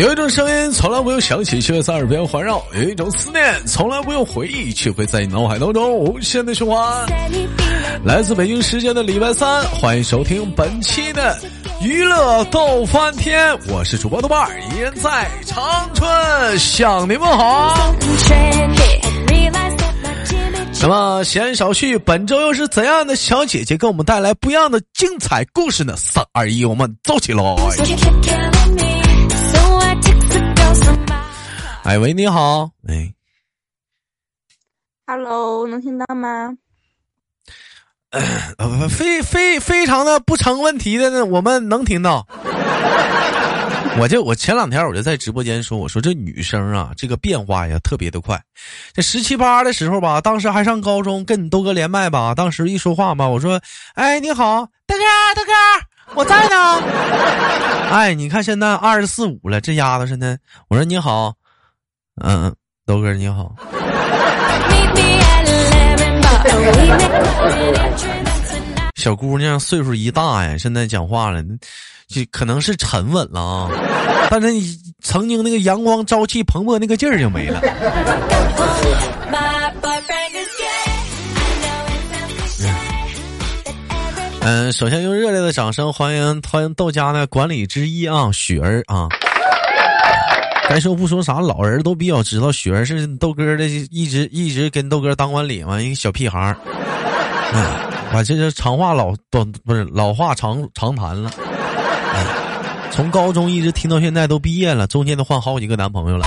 有一种声音从来不用响起，却在耳边环绕；有一种思念从来不用回忆，却会在你脑海当中无限的循环。来自北京时间的礼拜三，欢迎收听本期的娱乐逗翻天，我是主播豆瓣儿，依然在长春向你们好。那么闲言少叙，本周又是怎样的小姐姐给我们带来不一样的精彩故事呢？三二一，我们走起喽！哎喂，你好，哎，Hello，能听到吗？呃，非非非常的不成问题的呢，我们能听到。我就我前两天我就在直播间说，我说这女生啊，这个变化呀特别的快。这十七八的时候吧，当时还上高中，跟你豆哥连麦吧，当时一说话吧，我说，哎，你好，大哥，大哥，我在呢。哎，你看现在二十四五了，这丫头现在。我说你好，嗯，豆哥你好。小姑娘岁数一大呀，现在讲话了。就可能是沉稳了啊，但是你曾经那个阳光朝气蓬勃那个劲儿就没了。嗯，首先用热烈的掌声欢迎欢迎豆家的管理之一啊，雪儿啊。该说不说啥，老人都比较知道，雪儿是豆哥的，一直一直跟豆哥当管理嘛，一个小屁孩儿。嗯，我这是长话老短不是老话长长谈了。从高中一直听到现在，都毕业了，中间都换好几个男朋友了。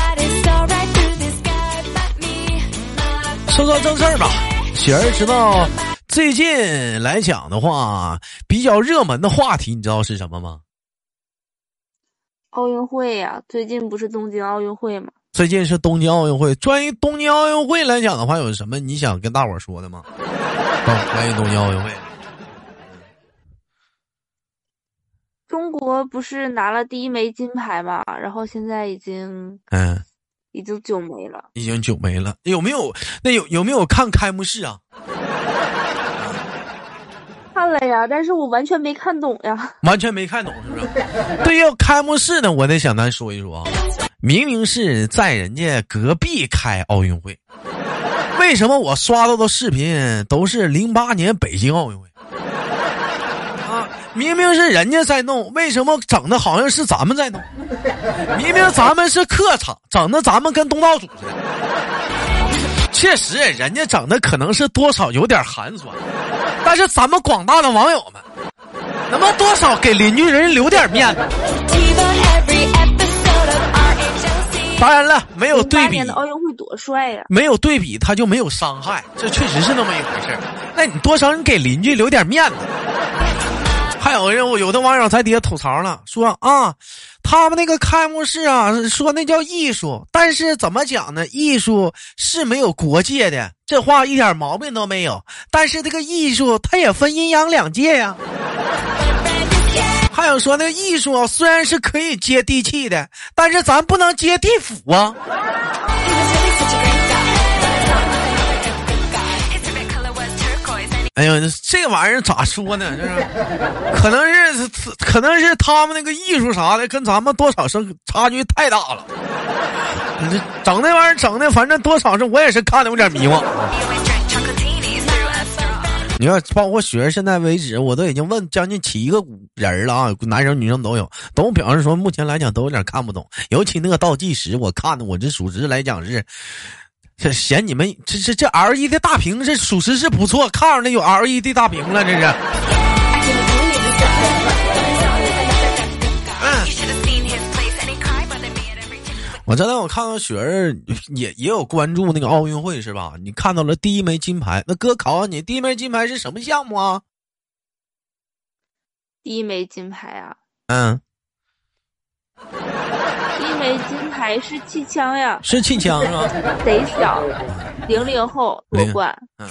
说说正事儿吧，雪儿知道最近来讲的话，比较热门的话题，你知道是什么吗？奥运会呀，最近不是东京奥运会吗？最近是东京奥运会。关于东京奥运会来讲的话，有什么你想跟大伙儿说的吗？关于东京奥运会。中国不是拿了第一枚金牌嘛？然后现在已经嗯，已经九枚了，已经九枚了。有没有？那有有没有看开幕式啊？看了呀，但是我完全没看懂呀。完全没看懂是不是？对于开幕式呢，我得想咱说一说啊。明明是在人家隔壁开奥运会，为什么我刷到的视频都是零八年北京奥运会啊？明明是人家在弄，为什么整的好像是咱们在弄？明明咱们是客场，整的咱们跟东道主似的。确实，人家整的可能是多少有点寒酸，但是咱们广大的网友们，能不能多少给邻居人留点面子？当然了，没有对比，奥运会多帅呀！没有对比，他就没有伤害，这确实是那么一回事那你多少你给邻居留点面子？还有人，有的网友在底下吐槽了，说啊，他们那个开幕式啊，说那叫艺术，但是怎么讲呢？艺术是没有国界的，这话一点毛病都没有。但是这个艺术它也分阴阳两界呀。还有说那个艺术虽然是可以接地气的，但是咱不能接地府啊。哎呀，这玩意儿咋说呢？就是，可能是，可能是他们那个艺术啥的，跟咱们多少是差距太大了。你这整那玩意儿整的，反正多少是我也是看的有点迷茫。你看，包括雪儿，现在为止，我都已经问将近七个人了啊，男生女生都有，都表示说，目前来讲都有点看不懂，尤其那个倒计时，我看的我这属实来讲是。这嫌你们这这这 L E 的大屏，这属实是不错，看着那有 L E 的大屏了，这是。嗯。我昨天我看到雪儿也也有关注那个奥运会是吧？你看到了第一枚金牌，那哥考考你，第一枚金牌是什么项目啊？第一枚金牌啊？嗯。枚金牌是气枪呀，是气枪是吧？贼小，零零后夺冠。嗯，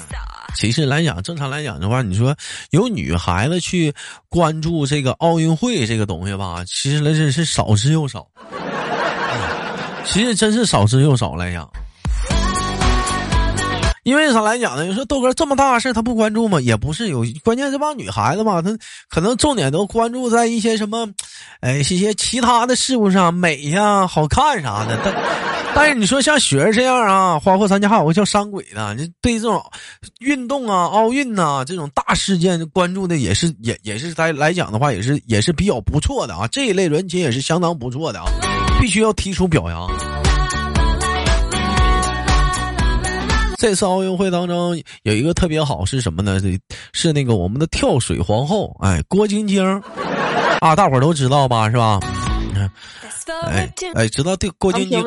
其实来讲，正常来讲的话，你说有女孩子去关注这个奥运会这个东西吧，其实那是是少之又少。其实真是少之又少来讲。因为啥来讲呢？你说豆哥这么大事他不关注吗？也不是有，关键这帮女孩子吧，她可能重点都关注在一些什么，哎一些其他的事物上美呀、好看啥的，但但是你说像雪儿这样啊，包括咱家还有个叫山鬼的，你对这种运动啊、奥运呐、这种大事件关注的也是也也是在来讲的话，也是也是比较不错的啊。这一类人群也是相当不错的啊，必须要提出表扬。这次奥运会当中有一个特别好是什么呢？是是那个我们的跳水皇后，哎，郭晶晶，啊，大伙儿都知道吧？是吧？哎哎，知道对郭晶晶？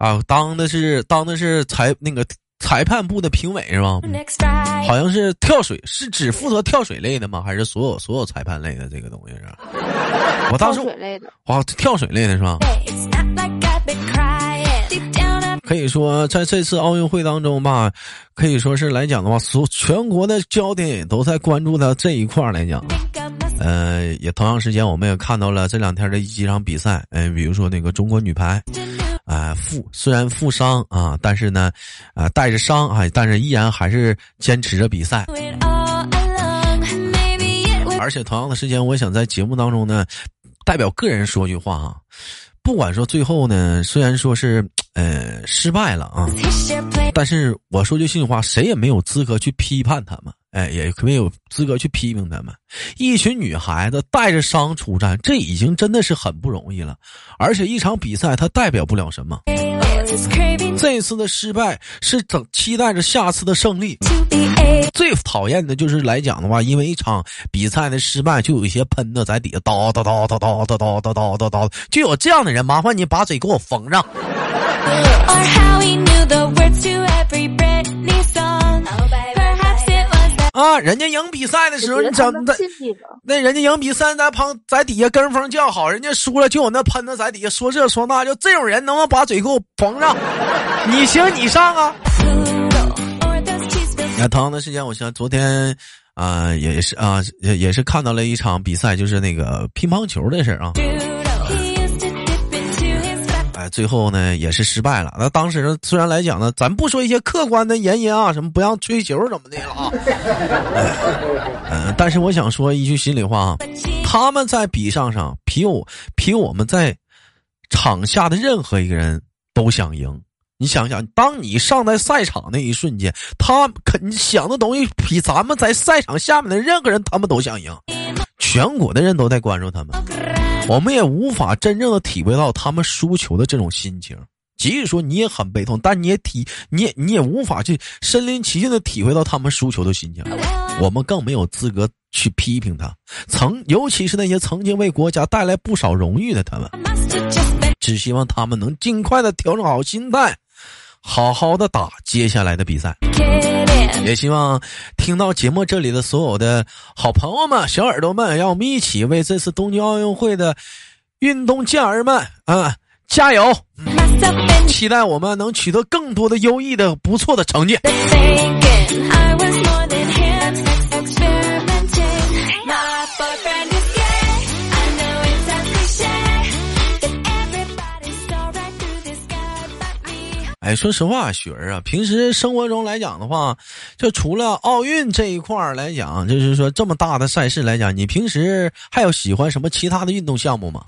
啊，当的是当的是裁那个裁判部的评委是吧？好像是跳水，是只负责跳水类的吗？还是所有所有裁判类的这个东西是？我当时跳水类的，哇，跳水类的是吧？可以说，在这次奥运会当中吧，可以说是来讲的话，所全国的焦点也都在关注到这一块儿来讲。呃，也同样时间，我们也看到了这两天的几场比赛，嗯、比如说那个中国女排，啊、负虽然负伤啊，但是呢，啊、带着伤啊，但是依然还是坚持着比赛。而且同样的时间，我想在节目当中呢，代表个人说句话啊，不管说最后呢，虽然说是呃失败了啊，但是我说句心里话，谁也没有资格去批判他们，哎，也没有资格去批评他们。一群女孩子带着伤出战，这已经真的是很不容易了。而且一场比赛，它代表不了什么。这次的失败是等期待着下次的胜利。最讨厌的就是来讲的话，因为一场比赛的失败，就有一些喷子在底下叨叨叨叨叨叨叨叨叨叨叨，就有这样的人，麻烦你把嘴给我缝上。啊，人家赢比赛的时候，你怎么的？那人家赢比赛在旁在底下跟风叫好，人家输了就有那喷子在底下说这说那，就这种人能不能把嘴给我缝上？你行你上啊！那同样的时间，我想昨天啊、也是啊、也也是看到了一场比赛，就是那个乒乓球的事儿啊。最后呢也是失败了。那当时虽然来讲呢，咱不说一些客观的原因啊，什么不让吹球怎么的了啊，嗯、但是我想说一句心里话啊，他们在比上上比我比我们在场下的任何一个人都想赢。你想想，当你上在赛场那一瞬间，他肯想的东西比咱们在赛场下面的任何人他们都想赢，全国的人都在关注他们。我们也无法真正的体会到他们输球的这种心情。即使说你也很悲痛，但你也体，你也你也无法去身临其境的体会到他们输球的心情。我们更没有资格去批评他，曾尤其是那些曾经为国家带来不少荣誉的他们。只希望他们能尽快的调整好心态，好好的打接下来的比赛。也希望听到节目这里的所有的好朋友们、小耳朵们，让我们一起为这次东京奥运会的运动健儿们啊加油！期待我们能取得更多的优异的、不错的成绩。哎，说实话，雪儿啊，平时生活中来讲的话，就除了奥运这一块来讲，就是说这么大的赛事来讲，你平时还有喜欢什么其他的运动项目吗？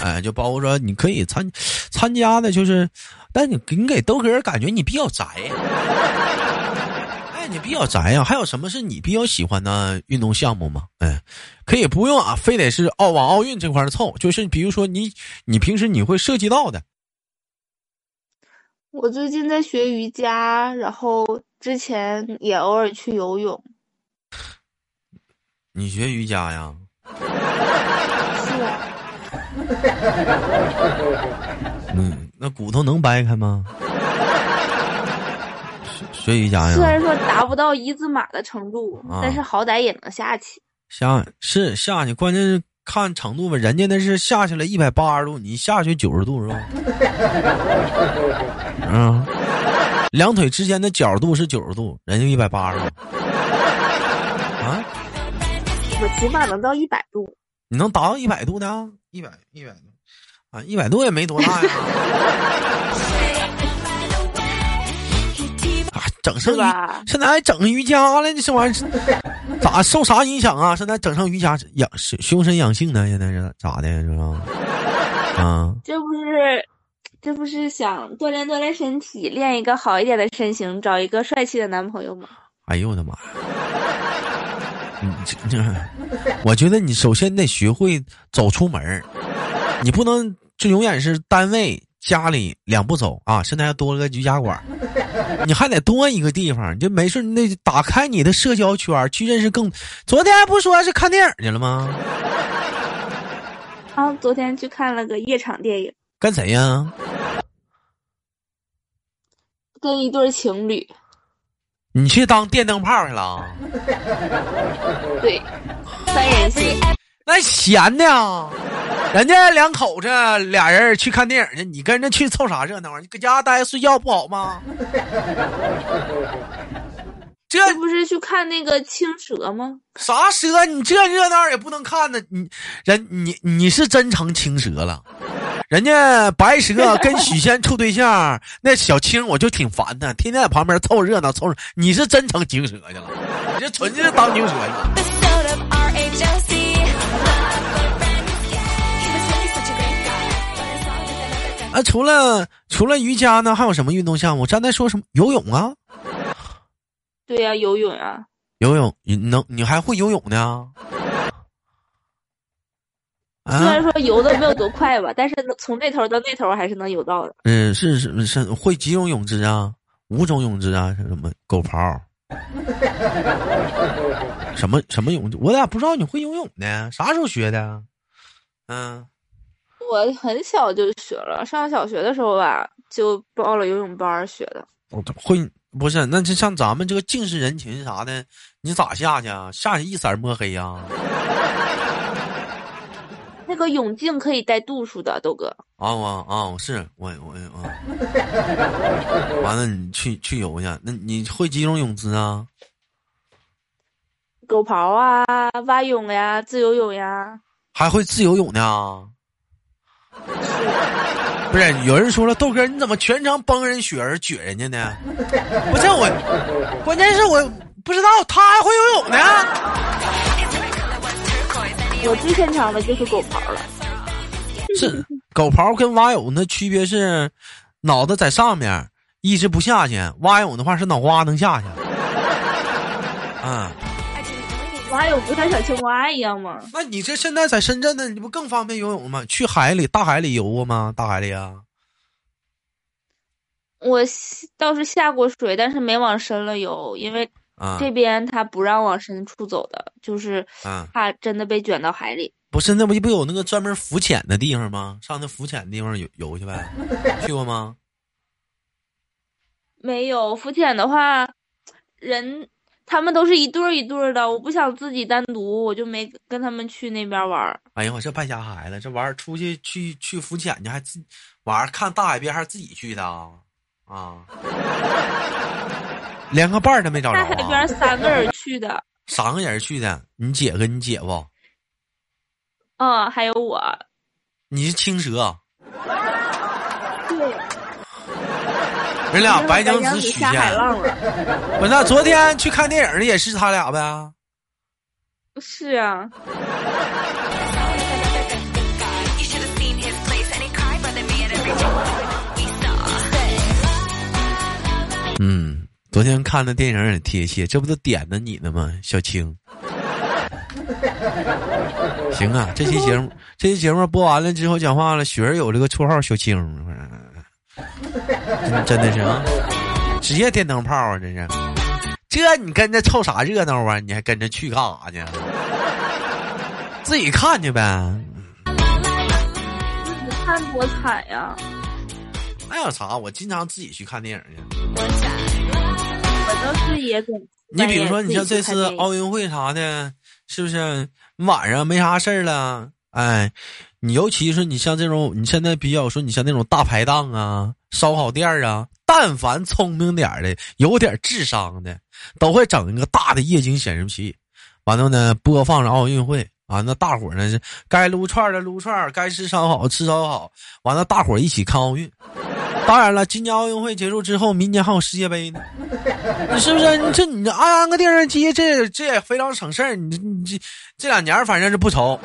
哎，就包括说你可以参参加的，就是，但你你给豆哥感觉你比较宅，哎，你比较宅呀、还有什么是你比较喜欢的运动项目吗？哎，可以不用啊，非得是奥往奥运这块儿凑，就是比如说你你平时你会涉及到的。我最近在学瑜伽，然后之前也偶尔去游泳。你学瑜伽呀？是啊，嗯，那骨头能掰开吗？学学瑜伽呀？虽然说达不到一字马的程度，啊但是好歹也能下去。下是下去，关键是看程度吧。人家那是下去了一百八十度，你下去九十度是吧？嗯，两腿之间的角度是九十度，人家一百八十度。啊，我起码能到一百度。你能达到一百度的？一百一百度啊，一百度也没多大呀。啊，整上瑜现在还整瑜伽了，你这玩意儿咋受啥影响啊？现在整上瑜伽养修身养性呢？现在是咋的？是吧？啊，这不是，这不是想锻炼锻炼身体，练一个好一点的身形，找一个帅气的男朋友吗？哎呦我的妈呀！你这这，我觉得你首先得学会走出门儿，你不能就永远是单位家里两步走啊！现在还多了个瑜伽馆，你还得多一个地方，你就没事你得打开你的社交圈，去认识更。昨天还不说是看电影去了吗？啊，昨天去看了个夜场电影，跟谁呀？跟一对情侣。你去当电灯泡去了？对，三人行。那闲的，人家两口子俩人去看电影去，你跟着去凑啥热闹啊？你搁家待着睡觉不好吗？这不是去看那个青蛇吗？啥蛇？你这热闹也不能看呢。你人你你是真成青蛇了。人家白蛇跟许仙处对象，那小青我就挺烦的，天天在旁边凑热闹凑。你是真成青蛇去了，你这纯粹是当牛蛇去。啊，除了除了瑜伽呢，还有什么运动项目？刚才说什么游泳啊？对呀，游泳啊！游泳，你能你还会游泳呢？虽然说游的没有多快吧，但是从这头到那头还是能游到的。嗯，是是是，会几种泳姿啊？五种泳姿啊？什么狗刨？什么什么泳？我咋不知道你会游泳呢？啥时候学的？嗯，我很小就学了，上小学的时候吧，就报了游泳班学的。会。不是，那就像咱们这个近视人群啥的，你咋下去啊？下去一色摸黑呀？那个泳镜可以带度数的，豆哥。啊我啊，是我我啊。完了，你去去游去，那你会几种泳姿啊？狗刨啊，蛙泳呀，自由泳呀。还会自由泳呢？不是，有人说了，豆哥，你怎么全程帮人雪儿撅人家呢？不是我，关键是我不知道他还会游泳呢。我最擅长的就是狗刨了。是狗刨跟蛙泳的区别是，脑子在上面一直不下去；蛙泳的话是脑瓜能下去。啊。蛙泳不像小青蛙一样吗？那你这现在在深圳呢，你不更方便游泳吗？去海里、大海里游过吗？大海里啊？我倒是下过水，但是没往深了游，因为这边他不让往深处走的，就是怕真的被卷到海里。不是，那不不有那个专门浮潜的地方吗？上那浮潜的地方游游去呗？去过吗？没有浮潜的话，人。他们都是一对儿一对儿的，我不想自己单独，我就没跟他们去那边玩。哎呀，我这败家孩子，这玩意儿出去去去浮潜去，还自晚上看大海边还是自己去的啊？啊，连个伴儿都没找着。大海边三个人去的。三个人去的，你姐跟你姐夫。嗯，还有我。你是青蛇。对。人俩白娘子许仙，我那昨天去看电影的也是他俩呗。是啊。嗯，昨天看的电影也贴切，这不都点的你呢吗，小青？行啊，这期节目这期节目播完了之后讲话了，雪儿有这个绰号小青。真的是啊，职业电灯泡啊！真是，这你跟着凑啥热闹啊？你还跟着去干啥呢？自己看去呗。你看多惨呀！那有啥？我经常自己去看电影去。我倒是也跟。你比如说，你像这次奥运会啥的，是不是晚上没啥事儿了？哎。你尤其是你像这种，你现在比较说，你像那种大排档啊、烧烤店啊，但凡聪明点的、有点智商的，都会整一个大的液晶显示器，完了呢播放着奥运会，完了大伙呢是该撸串的撸串，该吃烧烤吃烧烤，完了大伙一起看奥运。当然了，今年奥运会结束之后，明年还有世界杯呢，你是不是？你这你这安个电视机，这这也非常省事儿。你你这这两年反正是不愁。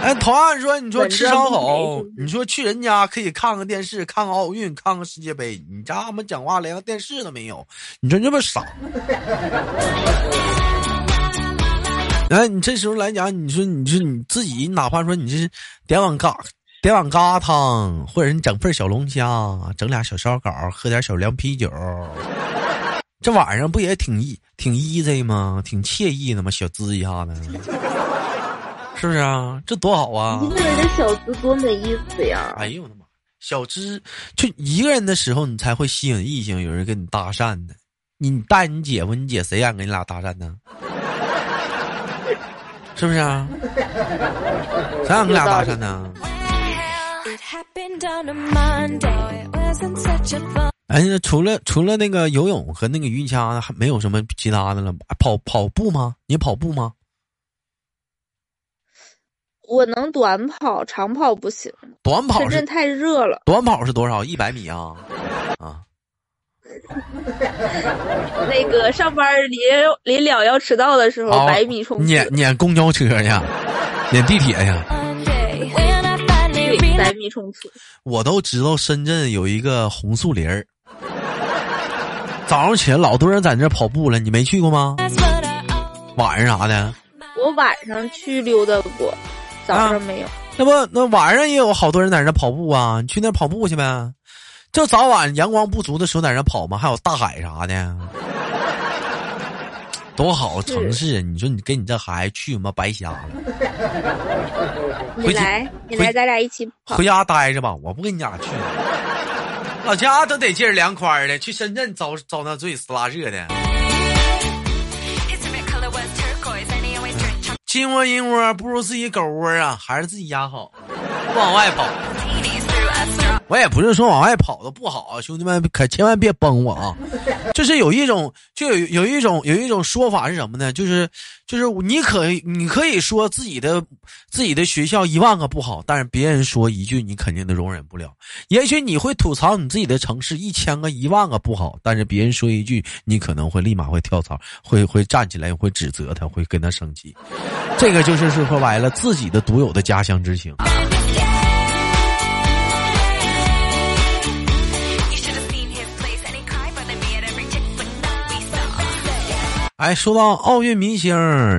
哎，同样说，你说吃烧烤，你说去人家可以看看电视，看个奥运，看个世界杯。你家他妈讲话连个电视都没有，你说这么傻？哎，你这时候来讲，你说你说你自己，哪怕说你是点碗嘎点碗疙汤，或者你整份小龙虾，整俩小烧烤，喝点小凉啤酒，这晚上不也挺意挺 easy 吗？挺惬意的吗？小滋一下子，是不是啊？这多好啊！一个人的小资多没意思呀！哎呦我的妈！小资就一个人的时候，你才会吸引异性，有人跟你搭讪呢。你带你姐夫，你姐谁敢跟你俩搭讪呢？是不是啊？谁让你俩搭讪呢？哎，除了除了那个游泳和那个瑜伽，还没有什么其他的了？跑跑步吗？你跑步吗？我能短跑，长跑不行。短跑深圳太热了。短跑是多少？一百米啊？啊。那个上班临临了要迟到的时候，百米冲撵撵公交车呀，撵地铁呀，百米冲刺。我都知道深圳有一个红树林儿，早上起来老多人在那跑步了，你没去过吗？晚上啥的？我晚上去溜达过，早上没有。那不那晚上也有好多人在那跑步啊，你去那跑步去呗。就早晚阳光不足的时候在那跑嘛？还有大海啥的，多好城市！你说你跟你这孩子去吗？白瞎了。你来，你来，咱俩一起跑。回家待着吧，我不跟你俩去。老家都得劲儿凉快的，去深圳遭遭那罪死拉热的。金窝银窝不如自己狗窝啊，还是自己家好，不往外跑。我也不是说往外跑的不好啊，兄弟们可千万别崩我啊！就是有一种，就有有一种有一种说法是什么呢？就是就是你可你可以说自己的自己的学校一万个不好，但是别人说一句你肯定都容忍不了。也许你会吐槽你自己的城市一千个一万个不好，但是别人说一句，你可能会立马会跳槽，会会站起来，会指责他，会跟他生气。这个就是说白了，自己的独有的家乡之情。哎，说到奥运明星，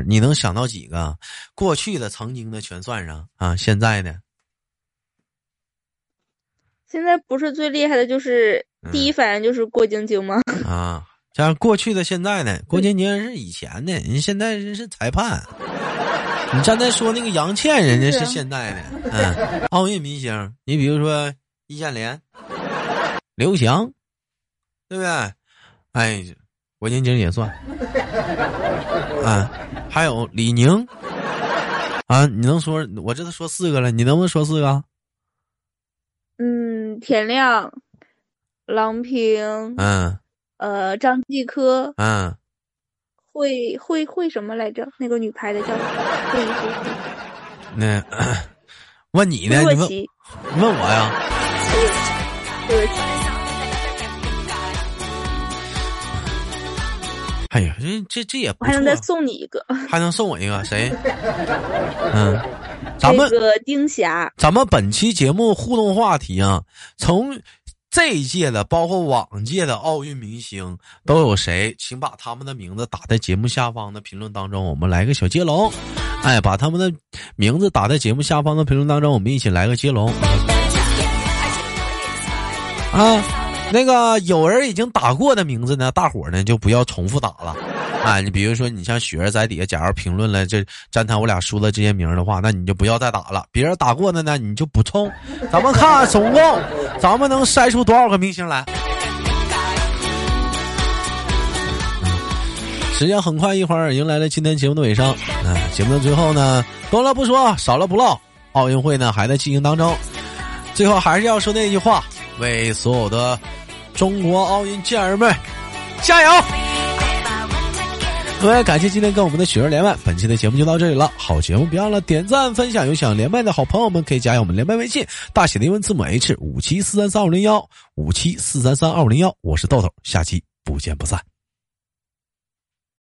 你能想到几个？过去的、曾经的全算上啊，现在呢？现在不是最厉害的，就是第一反应就是郭晶晶吗？啊，加上过去的、现在的？郭晶晶是以前的，人现在人是裁判。你刚才说那个杨倩，人家是现在的。嗯，奥运明星，你比如说易建联、刘翔，对不对？哎。郭晶晶也算，啊，还有李宁，啊，你能说？我这都说四个了，你能不能说四个？嗯，田亮、郎平，嗯，呃，张继科，嗯，会会会什么来着？那个女排的叫。那 问你呢？你问你问我呀？对不起。哎呀，这这这也不还能再送你一个，还能送我一个谁？嗯，咱们个丁霞。咱们本期节目互动话题啊，从这一届的，包括往届的奥运明星都有谁？请把他们的名字打在节目下方的评论当中，我们来个小接龙。哎，把他们的名字打在节目下方的评论当中，我们一起来个接龙。啊。那个有人已经打过的名字呢，大伙呢就不要重复打了，啊，你比如说你像雪儿在底下，假如评论了这詹谈我俩输了这些名的话，那你就不要再打了。别人打过的呢，你就补充。咱们看总共咱们能筛出多少个明星来？时间很快，一会儿迎来了今天节目的尾声。啊，节目的最后呢，多了不说，少了不唠，奥运会呢还在进行当中。最后还是要说那句话，为所有的。中国奥运健儿们，加油！各位，感谢今天跟我们的雪儿连麦，本期的节目就到这里了。好节目，别忘了点赞分享。有想连麦的好朋友们，可以加一下我们连麦微信，大写的英文字母 H 五七四三三二五零幺五七四三三二五零幺。我是豆豆，下期不见不散。